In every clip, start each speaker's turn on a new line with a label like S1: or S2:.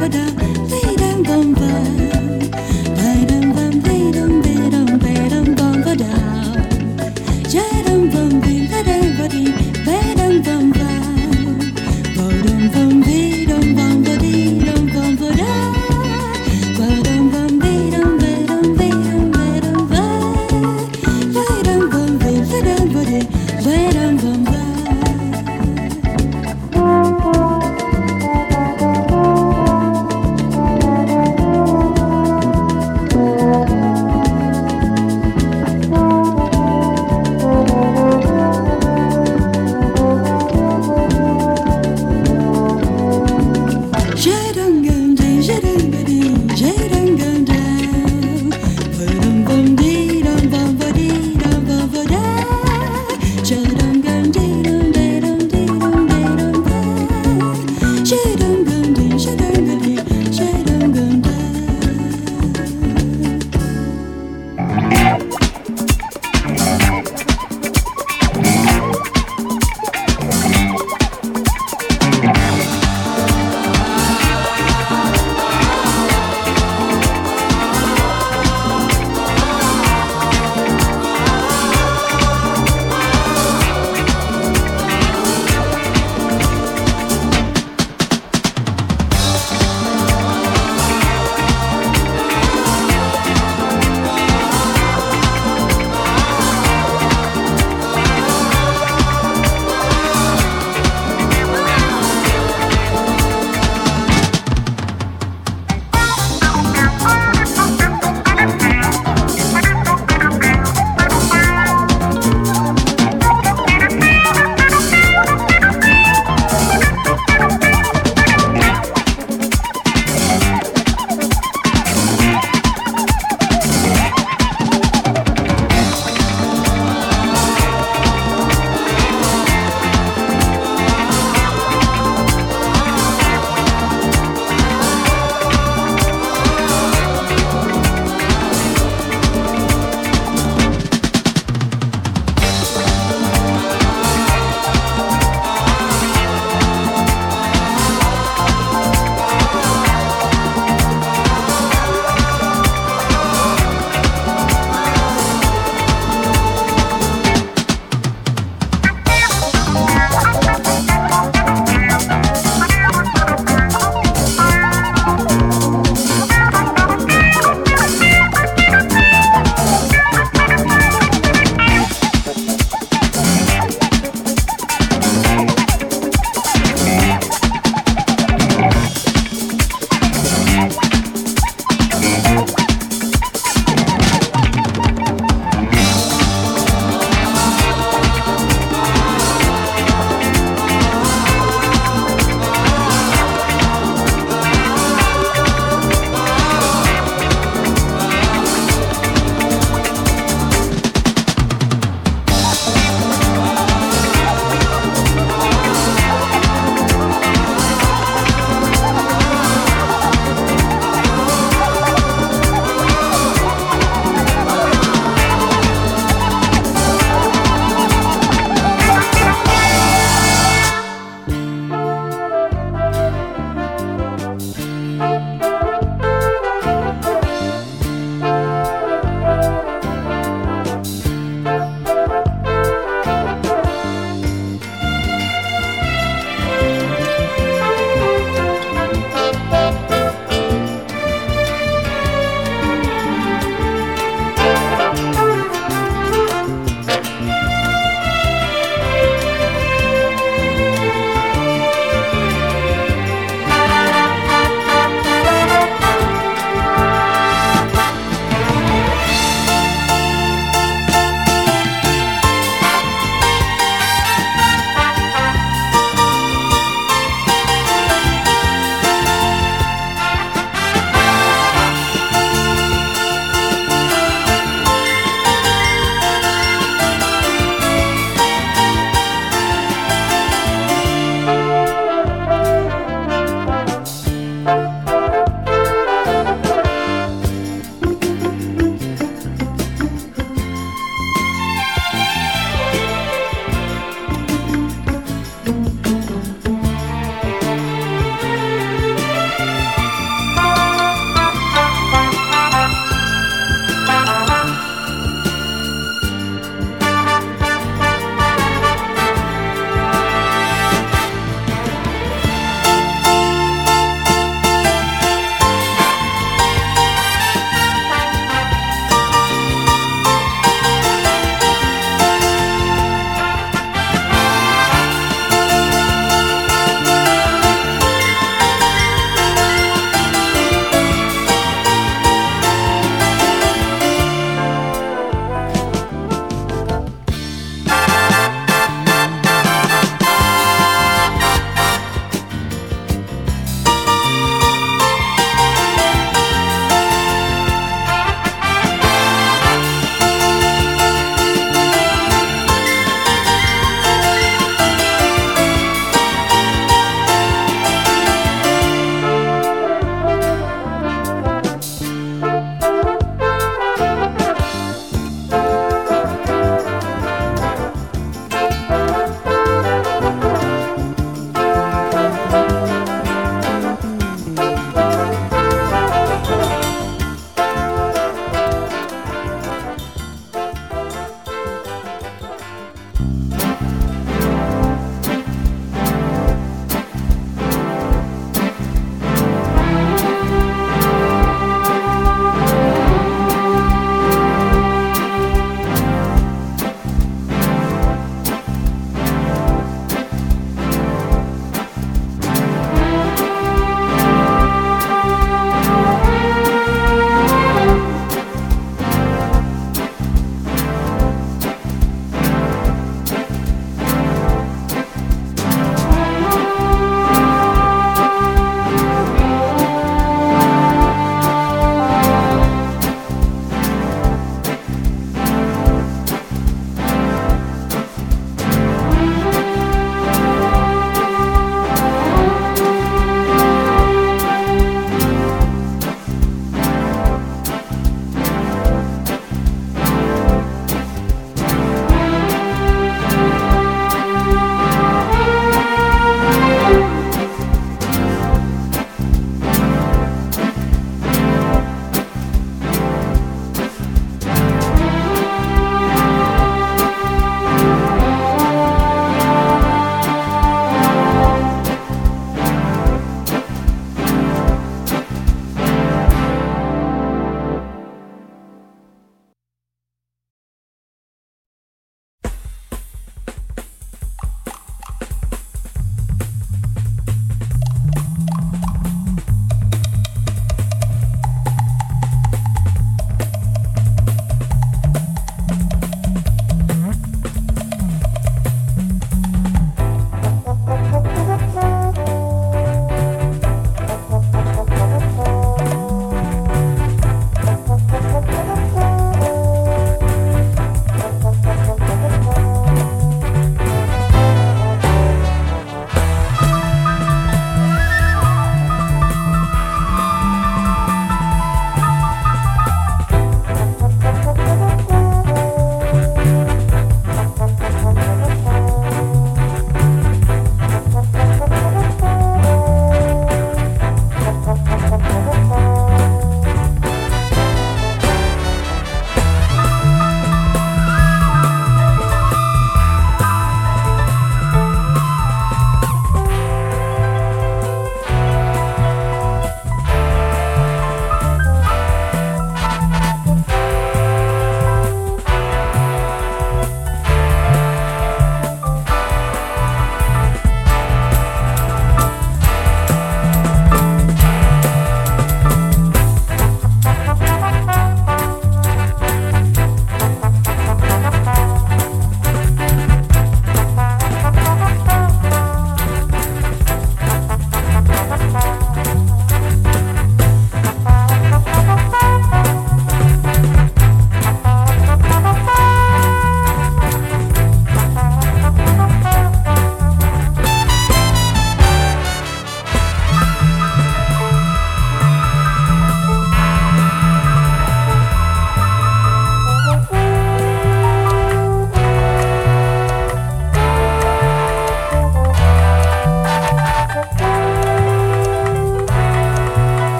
S1: da da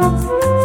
S1: thank you.